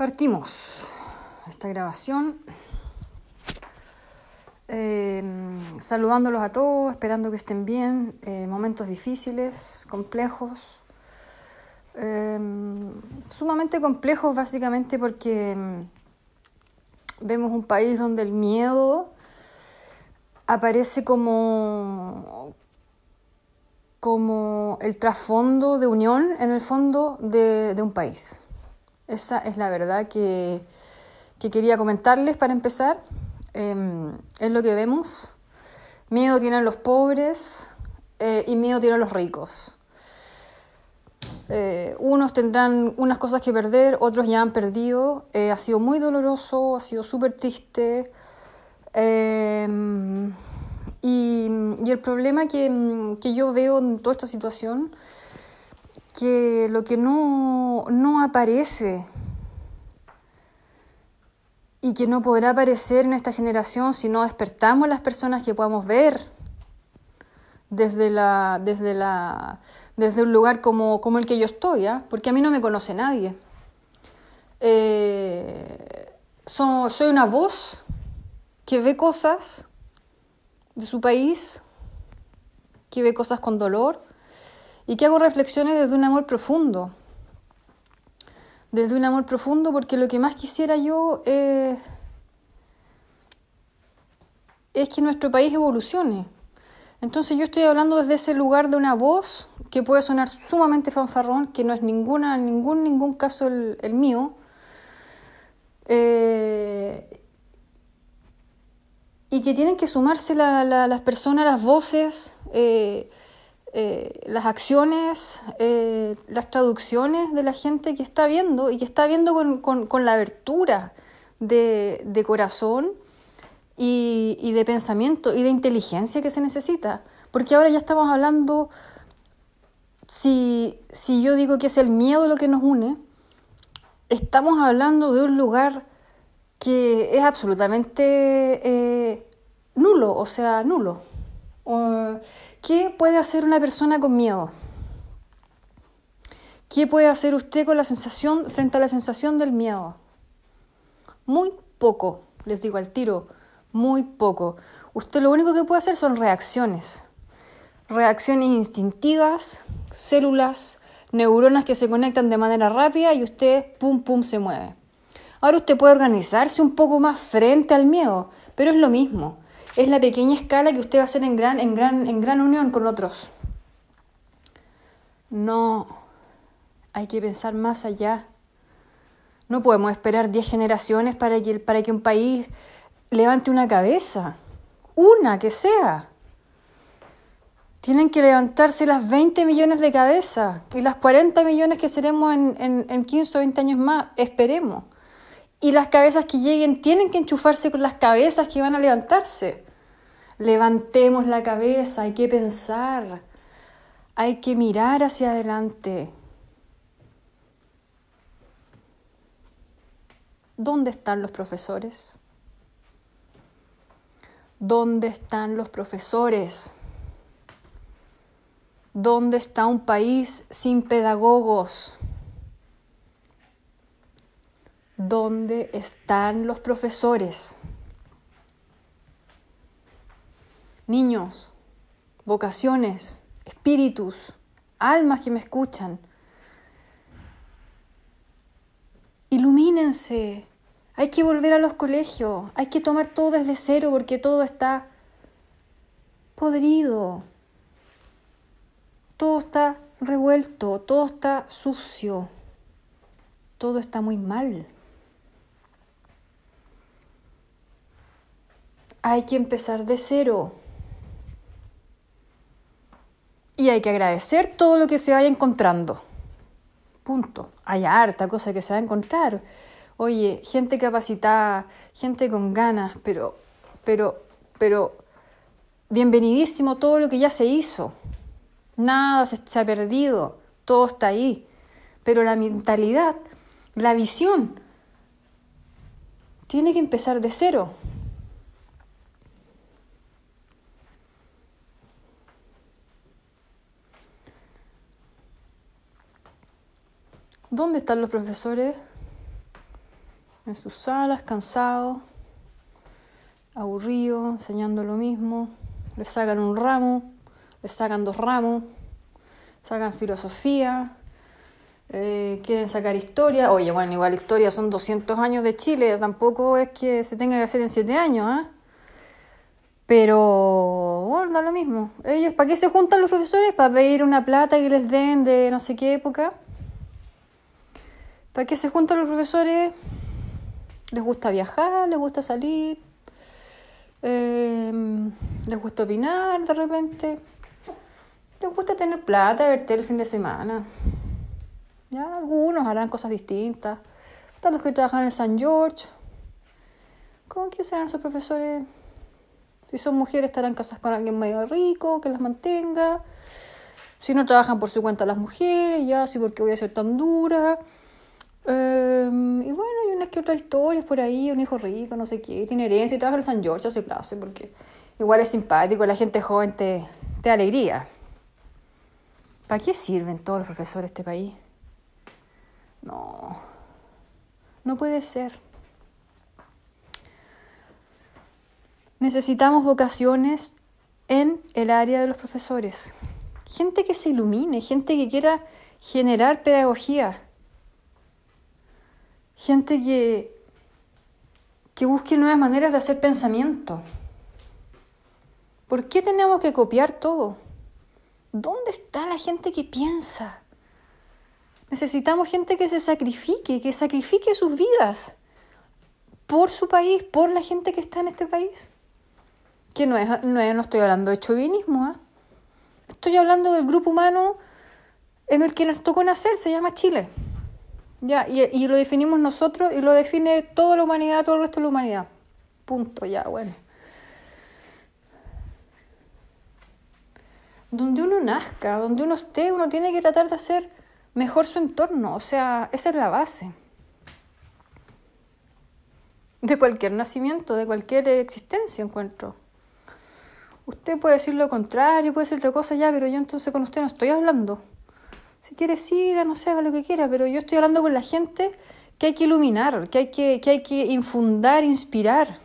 Partimos esta grabación. Eh, saludándolos a todos, esperando que estén bien. Eh, momentos difíciles, complejos. Eh, sumamente complejos básicamente porque mm, vemos un país donde el miedo aparece como, como el trasfondo de unión en el fondo de, de un país. Esa es la verdad que, que quería comentarles para empezar. Eh, es lo que vemos. Miedo tienen los pobres eh, y miedo tienen los ricos. Eh, unos tendrán unas cosas que perder, otros ya han perdido. ha sido muy doloroso, ha sido súper triste. Y, y, el problema que, que yo veo en toda esta situación que lo que no, no aparece y que no podrá aparecer en esta generación si no despertamos las personas que podamos ver desde, la, desde, la, desde un lugar como, como el que yo estoy, ¿ah? porque a mí no me conoce nadie. Eh, soy una voz que ve cosas de su país, que ve cosas con dolor, y que hago reflexiones desde un amor profundo. Desde un amor profundo porque lo que más quisiera yo es que nuestro país evolucione. Entonces yo estoy hablando desde ese lugar de una voz que puede sonar sumamente fanfarrón, que no es ninguna, ningún, ningún caso el, mío. Eh, y que tienen que sumarse las personas, las voces, eh, eh, las acciones, eh, las traducciones de la gente que está viendo y que está viendo con, la abertura de, corazón y, de pensamiento y de inteligencia que se necesita. Porque ahora ya estamos hablando, si, yo digo que es el miedo lo que nos une, estamos hablando de un lugar que es absolutamente eh, nulo, o sea, nulo. ¿Qué puede hacer una persona con miedo? ¿Qué puede hacer usted con la sensación frente a la sensación del miedo? Muy poco, les digo al tiro, muy poco. Usted lo único que puede hacer son reacciones. Reacciones instintivas, células, neuronas que se conectan de manera rápida y usted pum pum se mueve. Ahora usted puede organizarse un poco más frente al miedo, pero es lo mismo es la pequeña escala que usted va a hacer en gran, en gran, en gran unión con otros. No, hay que pensar más allá. No podemos esperar 10 generaciones para que, para que un país levante una cabeza, una que sea. Tienen que levantarse las 20 millones de cabezas y las 40 millones que seremos en, en, en 15 o 20 años más, esperemos. Y las cabezas que lleguen tienen que enchufarse con las cabezas que van a levantarse. Levantemos la cabeza, hay que pensar, hay que mirar hacia adelante. ¿Dónde están los profesores? ¿Dónde están los profesores? ¿Dónde está un país sin pedagogos? ¿Dónde están los profesores? Niños, vocaciones, espíritus, almas que me escuchan, ilumínense. Hay que volver a los colegios, hay que tomar todo desde cero porque todo está podrido, todo está revuelto, todo está sucio, todo está muy mal. Hay que empezar de cero. Y hay que agradecer todo lo que se vaya encontrando. Punto. Hay harta cosa que se va a encontrar. Oye, gente capacitada, gente con ganas, pero, pero, pero, bienvenidísimo todo lo que ya se hizo. Nada se, se ha perdido, todo está ahí. Pero la mentalidad, la visión, tiene que empezar de cero. ¿Dónde están los profesores? en sus salas, cansados, aburridos, enseñando lo mismo. Le sacan un ramo, le sacan dos ramos, sacan filosofía, eh, quieren sacar historia. Oye, bueno, igual historia son 200 años de Chile, tampoco es que se tenga que hacer en 7 años, ¿ah? Pero, bueno, da lo mismo. Ellos, ¿para qué se juntan los profesores? ¿Para pedir una plata que les den de no sé qué época? ¿Para qué se juntan los profesores? Les gusta viajar, les gusta salir, eh, les gusta opinar de repente, les gusta tener plata, verte el fin de semana. Ya, algunos harán cosas distintas. Están los que trabajan en San George. ¿Cómo que serán esos profesores? Si son mujeres, estarán casadas con alguien medio rico, que las mantenga. Si no trabajan por su cuenta las mujeres, ya, sí, porque voy a ser tan dura. Em, y bueno, hay unas que otras historias por ahí, un hijo rico, no sé qué, tiene herencia y trabaja en San George, hace clase, porque igual es simpático, la gente joven te, te da alegría. ¿Para qué sirven todos los profesores de este país? No, no puede ser. Necesitamos vocaciones en el área de los profesores. Gente que se ilumine, gente que quiera generar pedagogía. Gente que, que busque nuevas maneras de hacer pensamiento. ¿Por qué tenemos que copiar todo? ¿Dónde está la gente que piensa? Necesitamos gente que se sacrifique, que sacrifique sus vidas por su país, por la gente que está en este país. Que no, es, no, estoy hablando de chauvinismo, ¿eh? estoy hablando del grupo humano en el que nos tocó nacer, se llama Chile. Ya, y, y, lo definimos nosotros y lo define toda la humanidad, todo el resto de la humanidad. Punto, ya, bueno. Donde uno nazca, donde uno esté, uno tiene que tratar de hacer mejor su entorno. O sea, esa es la base. De cualquier nacimiento, de cualquier existencia, encuentro. Usted puede decir lo contrario, puede decir otra cosa ya, pero yo entonces con usted no estoy hablando. Si quiere, siga, no sé, haga lo que quiera, pero yo estoy hablando con la gente que hay que iluminar, que hay que, que, hay que infundar, inspirar.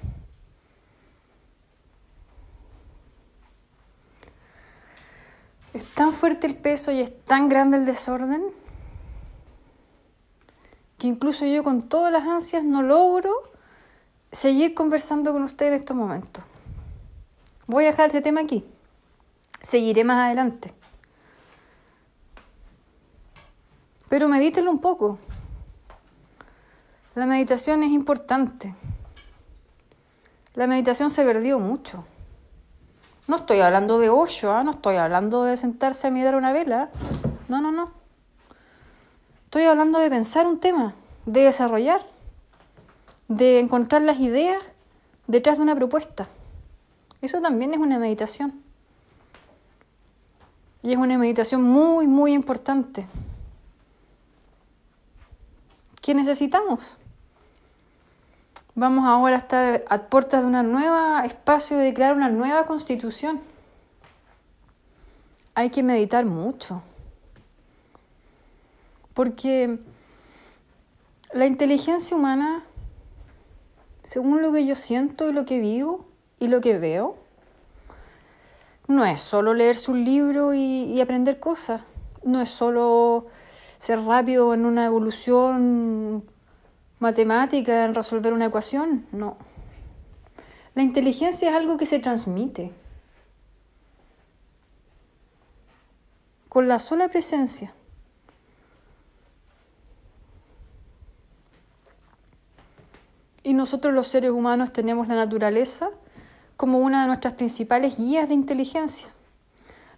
Es tan fuerte el peso y es tan grande el desorden que incluso yo con todas las ansias no logro seguir conversando con usted en estos momentos. Voy a dejar este tema aquí. Seguiré más adelante. Pero medítelo un poco. La meditación es importante. La meditación se perdió mucho. No estoy hablando de hoyo, ¿eh? no estoy hablando de sentarse a mirar una vela. No, no, no. Estoy hablando de pensar un tema, de desarrollar, de encontrar las ideas detrás de una propuesta. Eso también es una meditación. Y es una meditación muy, muy importante. ¿Qué necesitamos? Vamos ahora a estar a puertas de un nuevo espacio de crear una nueva constitución. Hay que meditar mucho. Porque la inteligencia humana, según lo que yo siento y lo que vivo y lo que veo, no es solo leerse un libro y, y aprender cosas. No es solo ser rápido en una evolución matemática en resolver una ecuación, no. La inteligencia es algo que se transmite. Con la sola presencia. Y nosotros los seres humanos tenemos la naturaleza como una de nuestras principales guías de inteligencia.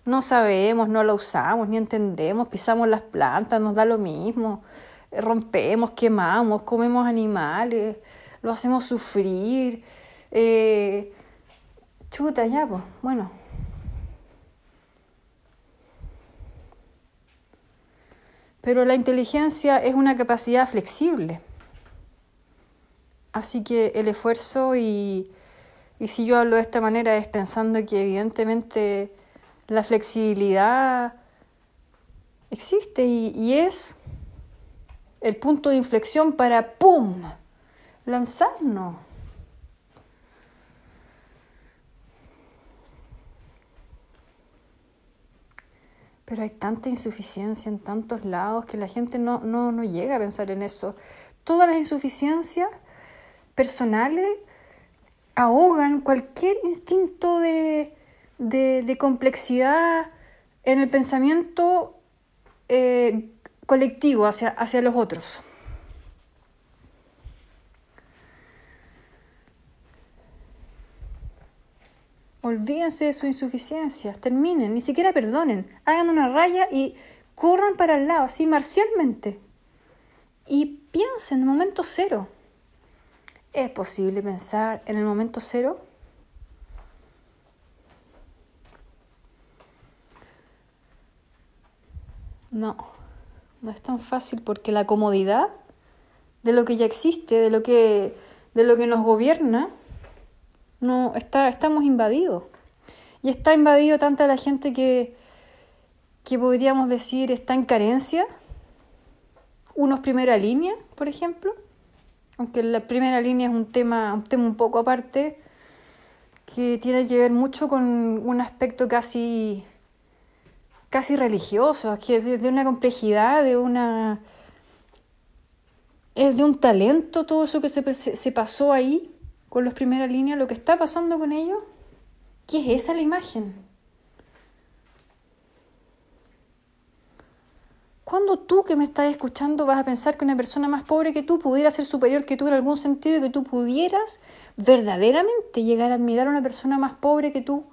No sabemos, no la usamos, ni entendemos, pisamos las plantas, nos da lo mismo rompemos, quemamos, comemos animales, lo hacemos sufrir. Eh, chuta, ya, pues, bueno. Pero la inteligencia es una capacidad flexible. Así que el esfuerzo y, y si yo hablo de esta manera es pensando que evidentemente la flexibilidad existe y, es el punto de inflexión para ¡pum! lanzarnos. Pero hay tanta insuficiencia en tantos lados que la gente no, no, no llega a pensar en eso. Todas las insuficiencias personales ahogan cualquier instinto de, de, complejidad en el pensamiento eh, colectivo hacia, hacia los otros. Olvídense de su insuficiencia, terminen, ni siquiera perdonen, hagan una raya y corran para el lado, así marcialmente. Y piensen en el momento cero. ¿Es posible pensar en el momento cero? No, no es tan fácil porque la comodidad de lo que ya existe, de lo que, de lo que nos gobierna, no, está, estamos invadidos. Y está invadido tanta la gente que, que podríamos decir está en carencia. Unos primera línea, por ejemplo. Aunque la primera línea es un tema, un tema un poco aparte, que tiene que ver mucho con un aspecto casi, casi religioso, que es de una complejidad, de una es de un talento todo eso que se, se pasó ahí con los primeras líneas, lo que está pasando con ellos, ¿qué es esa la imagen? ¿Cuándo tú que me estás escuchando vas a pensar que una persona más pobre que tú pudiera ser superior que tú en algún sentido y que tú pudieras verdaderamente llegar a admirar a una persona más pobre que tú?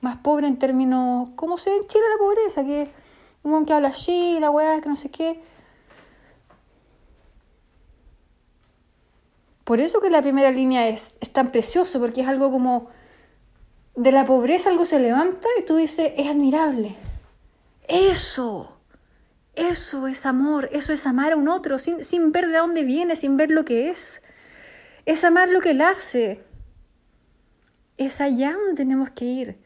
Más pobre en términos, ¿cómo se ve en Chile la pobreza? Que un que habla así, la weá, que no sé qué. Por eso que la primera línea es, tan precioso, porque es algo como de la pobreza algo se levanta y tú dices, es admirable. Eso, eso es amor, eso es amar a un otro sin, sin ver de dónde viene, sin ver lo que es. Es amar lo que él hace. Es allá donde tenemos que ir,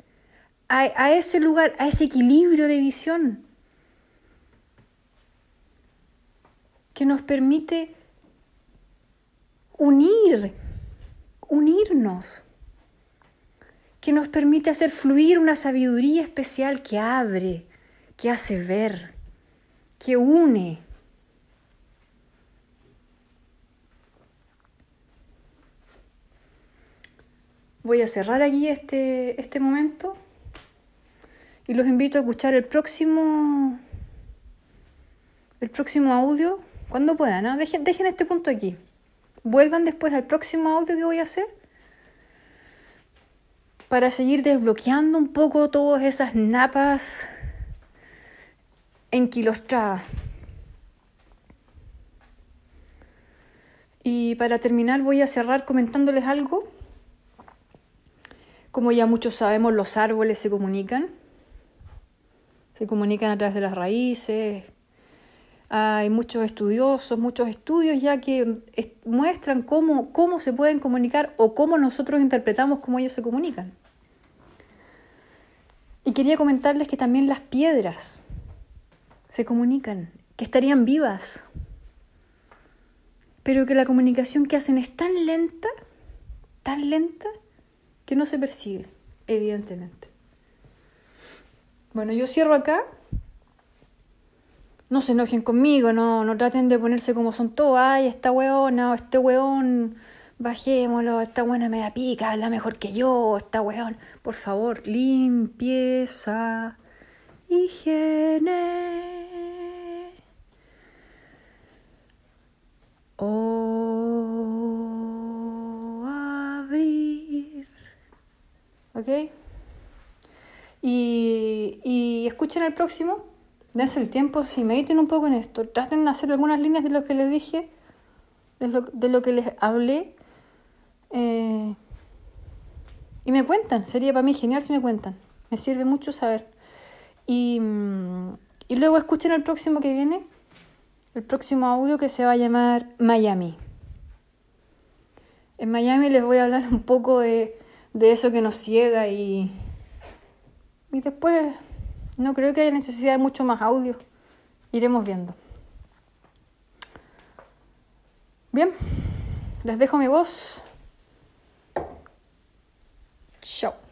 a, ese lugar, a ese equilibrio de visión que nos permite unir, unirnos, que nos permite hacer fluir una sabiduría especial que abre, que hace ver, que une. Voy a cerrar aquí este, este momento y los invito a escuchar el próximo, el próximo audio cuando puedan. Dejen, dejen este punto aquí vuelvan después al próximo audio que voy a hacer para seguir desbloqueando un poco todas esas napas enquilostradas. Y para terminar voy a cerrar comentándoles algo. Como ya muchos sabemos, los árboles se comunican. Se comunican a través de las raíces, hay muchos estudiosos, muchos estudios ya que muestran cómo, cómo se pueden comunicar o cómo nosotros interpretamos cómo ellos se comunican. Y quería comentarles que también las piedras se comunican, que estarían vivas, pero que la comunicación que hacen es tan lenta, tan lenta, que no se percibe, evidentemente. Bueno, yo cierro acá no se enojen conmigo, no, no traten de ponerse como son todos, ay, esta weona o este weón, bajémoslo, esta buena me da pica, la mejor que yo, esta weón. Por favor, limpieza, higiene. O abrir. ¿Ok? Y, y escuchen el próximo dense el tiempo, si mediten un poco en esto, traten de hacer algunas líneas de lo que les dije, de lo, de lo que les hablé. Eh, y me cuentan, sería para mí genial si me cuentan. Me sirve mucho saber. Y, mm, y luego escuchen el próximo que viene, el próximo audio que se va a llamar Miami. En Miami les voy a hablar un poco de, de eso que nos ciega y, y después no creo que haya necesidad de mucho más audio. Iremos viendo. Bien, Les dejo mi voz. Chao.